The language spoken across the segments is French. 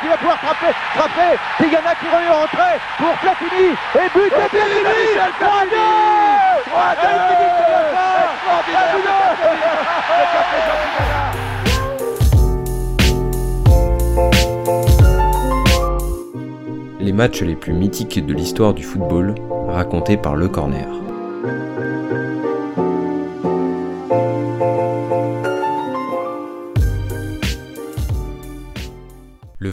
qui va pouvoir frapper, frapper. Tigana qui revient en entrée pour Platini. Et but de Platini 3-2 Les matchs les plus mythiques de l'histoire du football, racontés par Le Corner.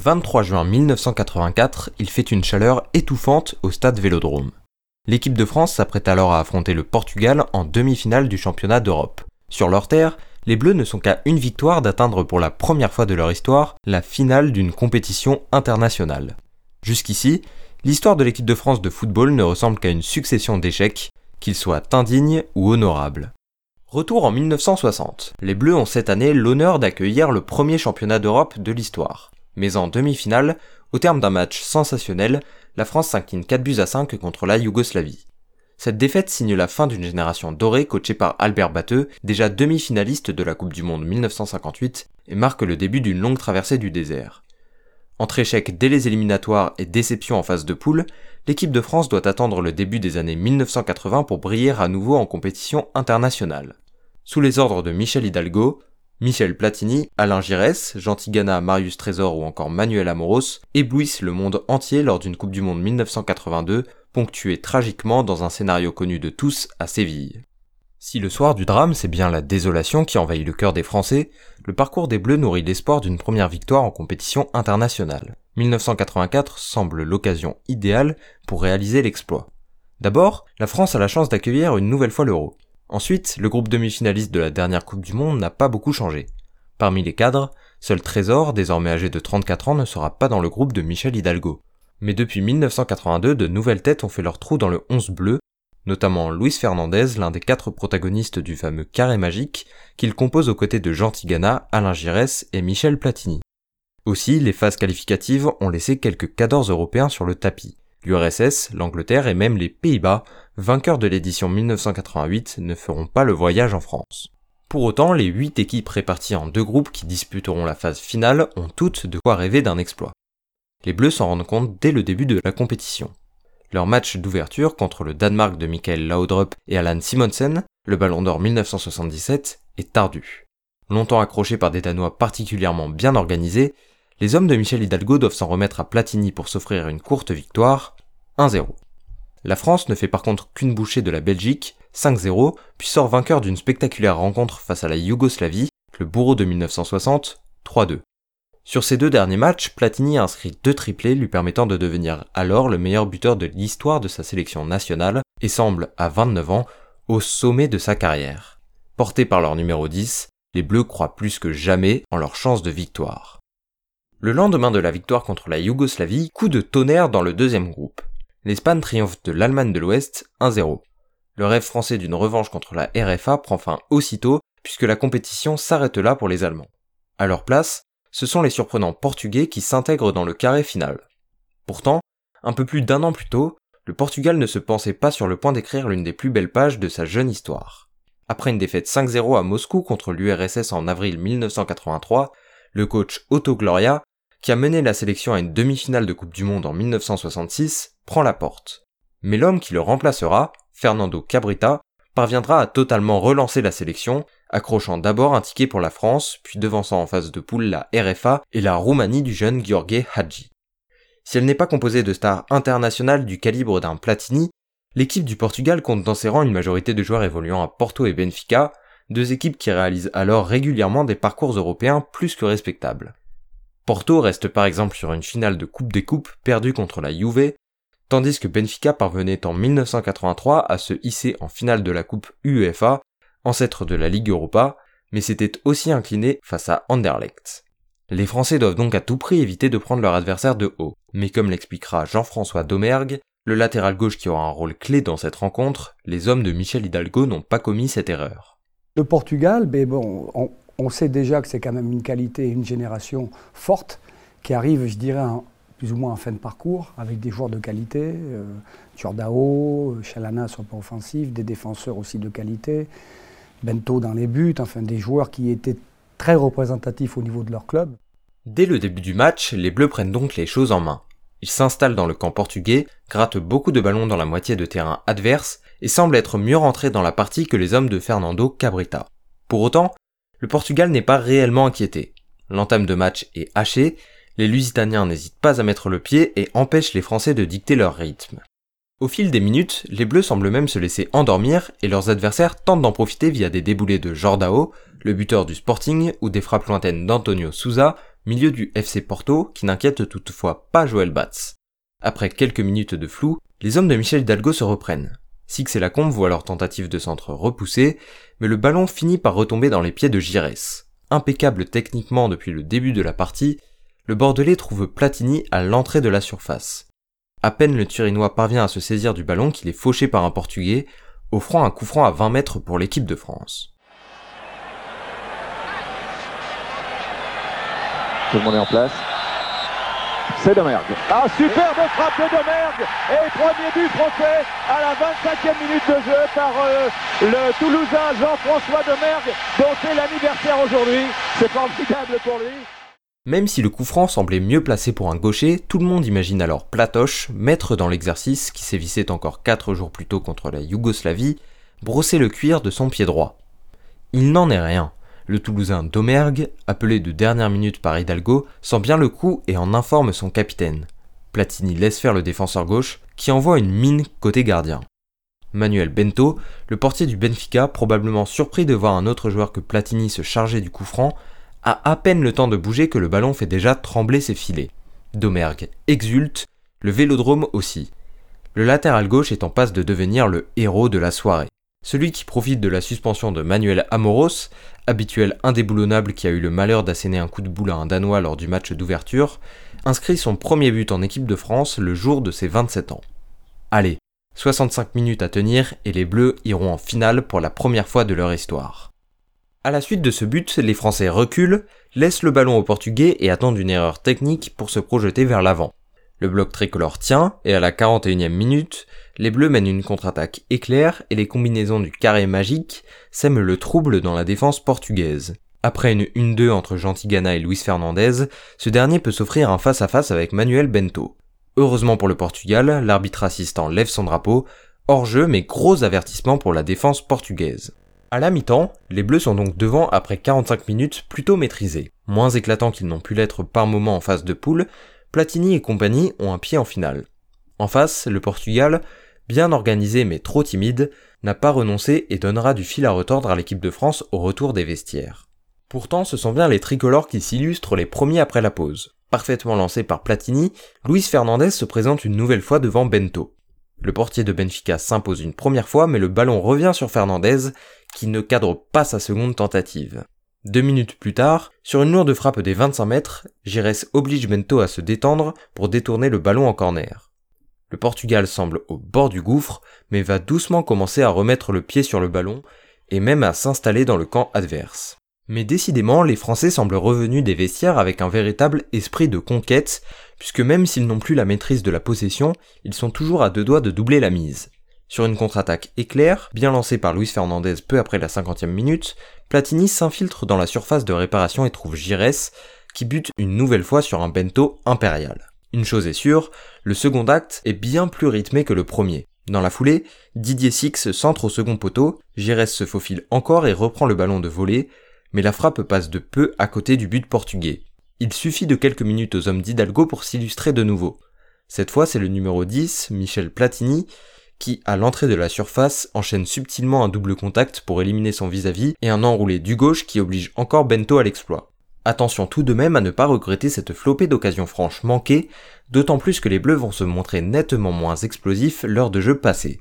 23 juin 1984, il fait une chaleur étouffante au stade Vélodrome. L'équipe de France s'apprête alors à affronter le Portugal en demi-finale du championnat d'Europe. Sur leur terre, les Bleus ne sont qu'à une victoire d'atteindre pour la première fois de leur histoire la finale d'une compétition internationale. Jusqu'ici, l'histoire de l'équipe de France de football ne ressemble qu'à une succession d'échecs, qu'ils soient indignes ou honorables. Retour en 1960. Les Bleus ont cette année l'honneur d'accueillir le premier championnat d'Europe de l'histoire mais en demi-finale, au terme d'un match sensationnel, la France s'incline 4 buts à 5 contre la Yougoslavie. Cette défaite signe la fin d'une génération dorée coachée par Albert Batteux, déjà demi-finaliste de la Coupe du Monde 1958, et marque le début d'une longue traversée du désert. Entre échecs dès les éliminatoires et déception en phase de poule, l'équipe de France doit attendre le début des années 1980 pour briller à nouveau en compétition internationale. Sous les ordres de Michel Hidalgo, Michel Platini, Alain Giresse, Jean Tigana, Marius Trésor ou encore Manuel Amoros éblouissent le monde entier lors d'une Coupe du Monde 1982, ponctuée tragiquement dans un scénario connu de tous à Séville. Si le soir du drame c'est bien la désolation qui envahit le cœur des Français, le parcours des Bleus nourrit l'espoir d'une première victoire en compétition internationale. 1984 semble l'occasion idéale pour réaliser l'exploit. D'abord, la France a la chance d'accueillir une nouvelle fois l'euro. Ensuite, le groupe demi-finaliste de la dernière Coupe du Monde n'a pas beaucoup changé. Parmi les cadres, seul Trésor, désormais âgé de 34 ans, ne sera pas dans le groupe de Michel Hidalgo. Mais depuis 1982, de nouvelles têtes ont fait leur trou dans le 11 bleu, notamment Luis Fernandez, l'un des quatre protagonistes du fameux carré magique, qu'il compose aux côtés de Jean Tigana, Alain Giresse et Michel Platini. Aussi, les phases qualificatives ont laissé quelques cadors européens sur le tapis. L'URSS, l'Angleterre et même les Pays-Bas, vainqueurs de l'édition 1988, ne feront pas le voyage en France. Pour autant, les 8 équipes réparties en deux groupes qui disputeront la phase finale ont toutes de quoi rêver d'un exploit. Les Bleus s'en rendent compte dès le début de la compétition. Leur match d'ouverture contre le Danemark de Michael Laudrup et Alan Simonsen, le Ballon d'Or 1977, est tardu. Longtemps accrochés par des Danois particulièrement bien organisés, les hommes de Michel Hidalgo doivent s'en remettre à Platini pour s'offrir une courte victoire, 1-0. La France ne fait par contre qu'une bouchée de la Belgique, 5-0, puis sort vainqueur d'une spectaculaire rencontre face à la Yougoslavie, le bourreau de 1960, 3-2. Sur ces deux derniers matchs, Platini a inscrit deux triplés lui permettant de devenir alors le meilleur buteur de l'histoire de sa sélection nationale et semble, à 29 ans, au sommet de sa carrière. Portés par leur numéro 10, les Bleus croient plus que jamais en leur chance de victoire. Le lendemain de la victoire contre la Yougoslavie, coup de tonnerre dans le deuxième groupe l'Espagne triomphe de l'Allemagne de l'Ouest 1-0. Le rêve français d'une revanche contre la RFA prend fin aussitôt puisque la compétition s'arrête là pour les Allemands. À leur place, ce sont les surprenants portugais qui s'intègrent dans le carré final. Pourtant, un peu plus d'un an plus tôt, le Portugal ne se pensait pas sur le point d'écrire l'une des plus belles pages de sa jeune histoire. Après une défaite 5-0 à Moscou contre l'URSS en avril 1983, le coach Otto Gloria qui a mené la sélection à une demi-finale de Coupe du Monde en 1966, prend la porte. Mais l'homme qui le remplacera, Fernando Cabrita, parviendra à totalement relancer la sélection, accrochant d'abord un ticket pour la France, puis devançant en phase de poule la RFA et la Roumanie du jeune Gheorghe Hadji. Si elle n'est pas composée de stars internationales du calibre d'un Platini, l'équipe du Portugal compte dans ses rangs une majorité de joueurs évoluant à Porto et Benfica, deux équipes qui réalisent alors régulièrement des parcours européens plus que respectables. Porto reste par exemple sur une finale de Coupe des Coupes perdue contre la Juve, tandis que Benfica parvenait en 1983 à se hisser en finale de la Coupe UEFA, ancêtre de la Ligue Europa, mais s'était aussi incliné face à Anderlecht. Les Français doivent donc à tout prix éviter de prendre leur adversaire de haut, mais comme l'expliquera Jean-François Domergue, le latéral gauche qui aura un rôle clé dans cette rencontre, les hommes de Michel Hidalgo n'ont pas commis cette erreur. Le Portugal, ben bon, on sait déjà que c'est quand même une qualité, une génération forte qui arrive, je dirais, plus ou moins en fin de parcours, avec des joueurs de qualité. Euh, Turdao, Chalana sur le plan offensif, des défenseurs aussi de qualité, Bento dans les buts, enfin des joueurs qui étaient très représentatifs au niveau de leur club. Dès le début du match, les Bleus prennent donc les choses en main. Ils s'installent dans le camp portugais, grattent beaucoup de ballons dans la moitié de terrain adverse et semblent être mieux rentrés dans la partie que les hommes de Fernando Cabrita. Pour autant, le Portugal n'est pas réellement inquiété. L'entame de match est hachée, les Lusitaniens n'hésitent pas à mettre le pied et empêchent les Français de dicter leur rythme. Au fil des minutes, les Bleus semblent même se laisser endormir et leurs adversaires tentent d'en profiter via des déboulés de Jordao, le buteur du Sporting, ou des frappes lointaines d'Antonio Souza, milieu du FC Porto, qui n'inquiète toutefois pas Joël Batz. Après quelques minutes de flou, les hommes de Michel Hidalgo se reprennent. Six et Lacombe voient leur tentative de centre repoussée, mais le ballon finit par retomber dans les pieds de Giresse. Impeccable techniquement depuis le début de la partie, le Bordelais trouve Platini à l'entrée de la surface. À peine le Turinois parvient à se saisir du ballon qu'il est fauché par un Portugais, offrant un coup franc à 20 mètres pour l'équipe de France. Tout le monde est en place. C'est Domergue. Ah, superbe frappe de Domergue Et premier but français à la 25e minute de jeu par euh, le Toulousain Jean-François Domergue, dont c'est l'anniversaire aujourd'hui. C'est formidable pour lui. Même si le coup franc semblait mieux placé pour un gaucher, tout le monde imagine alors Platoche, maître dans l'exercice qui sévissait encore 4 jours plus tôt contre la Yougoslavie, brosser le cuir de son pied droit. Il n'en est rien. Le Toulousain Domergue, appelé de dernière minute par Hidalgo, sent bien le coup et en informe son capitaine. Platini laisse faire le défenseur gauche, qui envoie une mine côté gardien. Manuel Bento, le portier du Benfica, probablement surpris de voir un autre joueur que Platini se charger du coup franc, a à peine le temps de bouger que le ballon fait déjà trembler ses filets. Domergue exulte, le vélodrome aussi. Le latéral gauche est en passe de devenir le héros de la soirée. Celui qui profite de la suspension de Manuel Amoros, habituel indéboulonnable qui a eu le malheur d'asséner un coup de boule à un Danois lors du match d'ouverture, inscrit son premier but en équipe de France le jour de ses 27 ans. Allez, 65 minutes à tenir et les Bleus iront en finale pour la première fois de leur histoire. À la suite de ce but, les Français reculent, laissent le ballon aux Portugais et attendent une erreur technique pour se projeter vers l'avant. Le bloc tricolore tient, et à la 41e minute, les Bleus mènent une contre-attaque éclair et les combinaisons du carré magique sèment le trouble dans la défense portugaise. Après une 1-2 entre Gentigana et Luis Fernandez, ce dernier peut s'offrir un face-à-face avec Manuel Bento. Heureusement pour le Portugal, l'arbitre assistant lève son drapeau, hors jeu mais gros avertissement pour la défense portugaise. À la mi-temps, les Bleus sont donc devant après 45 minutes plutôt maîtrisés. Moins éclatants qu'ils n'ont pu l'être par moment en phase de poule, Platini et compagnie ont un pied en finale. En face, le Portugal, bien organisé mais trop timide, n'a pas renoncé et donnera du fil à retordre à l'équipe de France au retour des vestiaires. Pourtant, ce sont bien les tricolores qui s'illustrent les premiers après la pause. Parfaitement lancé par Platini, Luis Fernandez se présente une nouvelle fois devant Bento. Le portier de Benfica s'impose une première fois, mais le ballon revient sur Fernandez, qui ne cadre pas sa seconde tentative. Deux minutes plus tard, sur une lourde frappe des 25 mètres, Gires oblige Bento à se détendre pour détourner le ballon en corner. Le Portugal semble au bord du gouffre, mais va doucement commencer à remettre le pied sur le ballon et même à s'installer dans le camp adverse. Mais décidément, les Français semblent revenus des vestiaires avec un véritable esprit de conquête, puisque même s'ils n'ont plus la maîtrise de la possession, ils sont toujours à deux doigts de doubler la mise. Sur une contre-attaque éclair, bien lancée par Luis Fernandez peu après la 50e minute, Platini s'infiltre dans la surface de réparation et trouve Gires, qui bute une nouvelle fois sur un bento impérial. Une chose est sûre, le second acte est bien plus rythmé que le premier. Dans la foulée, Didier Six centre au second poteau, Gires se faufile encore et reprend le ballon de volée, mais la frappe passe de peu à côté du but portugais. Il suffit de quelques minutes aux hommes d'Hidalgo pour s'illustrer de nouveau. Cette fois, c'est le numéro 10, Michel Platini, qui, à l'entrée de la surface, enchaîne subtilement un double contact pour éliminer son vis-à-vis et un enroulé du gauche qui oblige encore Bento à l'exploit. Attention tout de même à ne pas regretter cette flopée d'occasions franches manquées, d'autant plus que les Bleus vont se montrer nettement moins explosifs lors de jeux passés.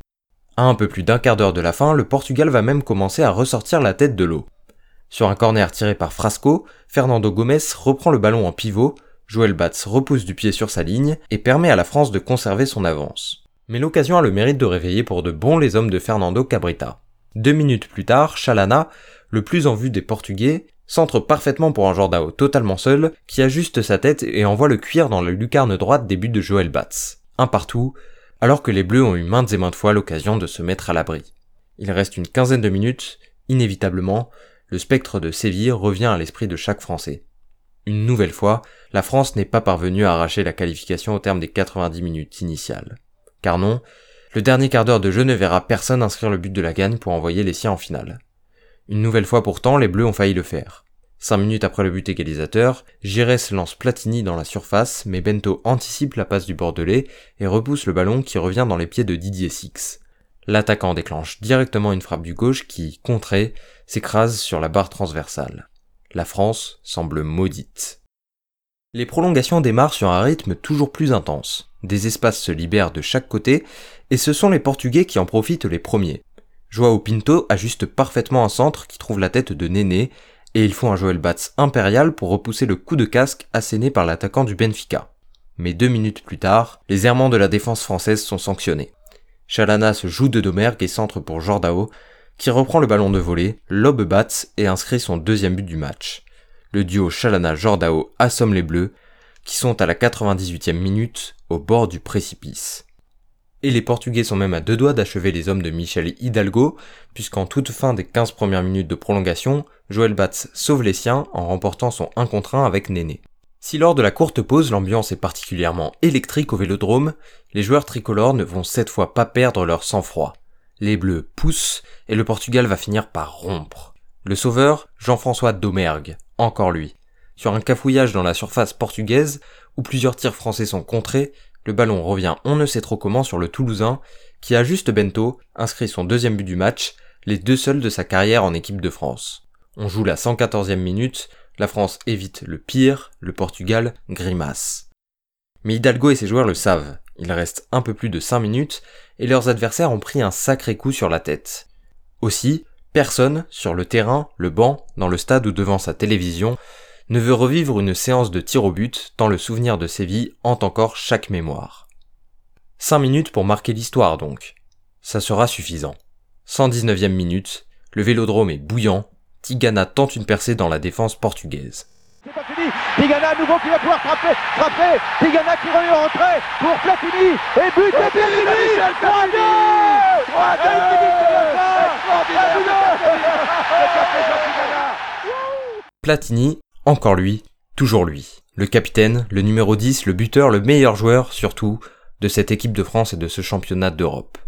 À un peu plus d'un quart d'heure de la fin, le Portugal va même commencer à ressortir la tête de l'eau. Sur un corner tiré par Frasco, Fernando Gomes reprend le ballon en pivot, Joël Batz repousse du pied sur sa ligne et permet à la France de conserver son avance. Mais l'occasion a le mérite de réveiller pour de bons les hommes de Fernando Cabrita. Deux minutes plus tard, Chalana, le plus en vue des Portugais, centre parfaitement pour un Jordao totalement seul, qui ajuste sa tête et envoie le cuir dans la lucarne droite des buts de Joël Batz. Un partout, alors que les Bleus ont eu maintes et maintes fois l'occasion de se mettre à l'abri. Il reste une quinzaine de minutes, inévitablement, le spectre de Séville revient à l'esprit de chaque Français. Une nouvelle fois, la France n'est pas parvenue à arracher la qualification au terme des 90 minutes initiales. Car non, le dernier quart d'heure de jeu ne verra personne inscrire le but de la gagne pour envoyer les siens en finale. Une nouvelle fois pourtant, les Bleus ont failli le faire. Cinq minutes après le but égalisateur, Giresse lance Platini dans la surface, mais Bento anticipe la passe du Bordelais et repousse le ballon qui revient dans les pieds de Didier Six. L'attaquant déclenche directement une frappe du gauche qui, contrée, s'écrase sur la barre transversale. La France semble maudite. Les prolongations démarrent sur un rythme toujours plus intense. Des espaces se libèrent de chaque côté, et ce sont les Portugais qui en profitent les premiers. Joao Pinto ajuste parfaitement un centre qui trouve la tête de Néné, et il faut un Joël Batz impérial pour repousser le coup de casque asséné par l'attaquant du Benfica. Mais deux minutes plus tard, les errements de la défense française sont sanctionnés. Chalana se joue de Domergue et centre pour Jordao, qui reprend le ballon de volée, lobe Batz et inscrit son deuxième but du match. Le duo Chalana-Jordao assomme les Bleus, qui sont à la 98e minute au bord du précipice. Et les Portugais sont même à deux doigts d'achever les hommes de Michel Hidalgo, puisqu'en toute fin des 15 premières minutes de prolongation, Joël Batz sauve les siens en remportant son 1 contre 1 avec Néné. Si lors de la courte pause l'ambiance est particulièrement électrique au vélodrome, les joueurs tricolores ne vont cette fois pas perdre leur sang-froid. Les bleus poussent et le Portugal va finir par rompre. Le sauveur, Jean-François Domergue, encore lui. Sur un cafouillage dans la surface portugaise, où plusieurs tirs français sont contrés, le ballon revient on ne sait trop comment sur le Toulousain, qui a juste Bento, inscrit son deuxième but du match, les deux seuls de sa carrière en équipe de France. On joue la 114e minute, la France évite le pire, le Portugal grimace. Mais Hidalgo et ses joueurs le savent, il reste un peu plus de 5 minutes, et leurs adversaires ont pris un sacré coup sur la tête. Aussi, personne, sur le terrain, le banc, dans le stade ou devant sa télévision, ne veut revivre une séance de tir au but tant le souvenir de Séville hante encore chaque mémoire. 5 minutes pour marquer l'histoire donc. Ça sera suffisant. 119e minute, le vélodrome est bouillant, Tigana tente une percée dans la défense portugaise. C'est pas fini, Tigana à nouveau qui va pouvoir frapper, frapper, Tigana qui revient rentrer pour Platini, et but de Platini 3-2 3-2 Platini. Encore lui, toujours lui. Le capitaine, le numéro 10, le buteur, le meilleur joueur, surtout, de cette équipe de France et de ce championnat d'Europe.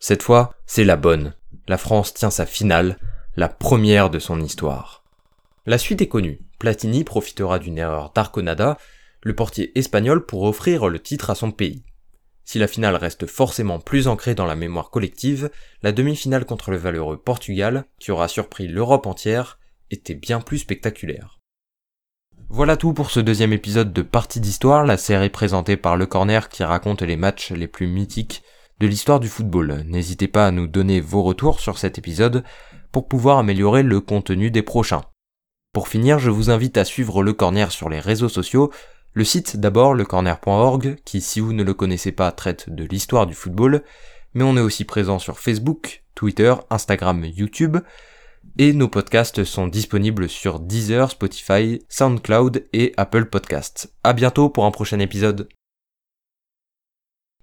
Cette fois, c'est la bonne. La France tient sa finale, la première de son histoire. La suite est connue. Platini profitera d'une erreur d'Arconada, le portier espagnol, pour offrir le titre à son pays. Si la finale reste forcément plus ancrée dans la mémoire collective, la demi-finale contre le valeureux Portugal, qui aura surpris l'Europe entière, était bien plus spectaculaire. Voilà tout pour ce deuxième épisode de Partie d'Histoire, la série présentée par Le Corner qui raconte les matchs les plus mythiques de l'histoire du football. N'hésitez pas à nous donner vos retours sur cet épisode pour pouvoir améliorer le contenu des prochains. Pour finir, je vous invite à suivre Le Corner sur les réseaux sociaux, le site d'abord lecorner.org qui si vous ne le connaissez pas traite de l'histoire du football, mais on est aussi présent sur Facebook, Twitter, Instagram, YouTube, et nos podcasts sont disponibles sur Deezer, Spotify, SoundCloud et Apple Podcasts. À bientôt pour un prochain épisode.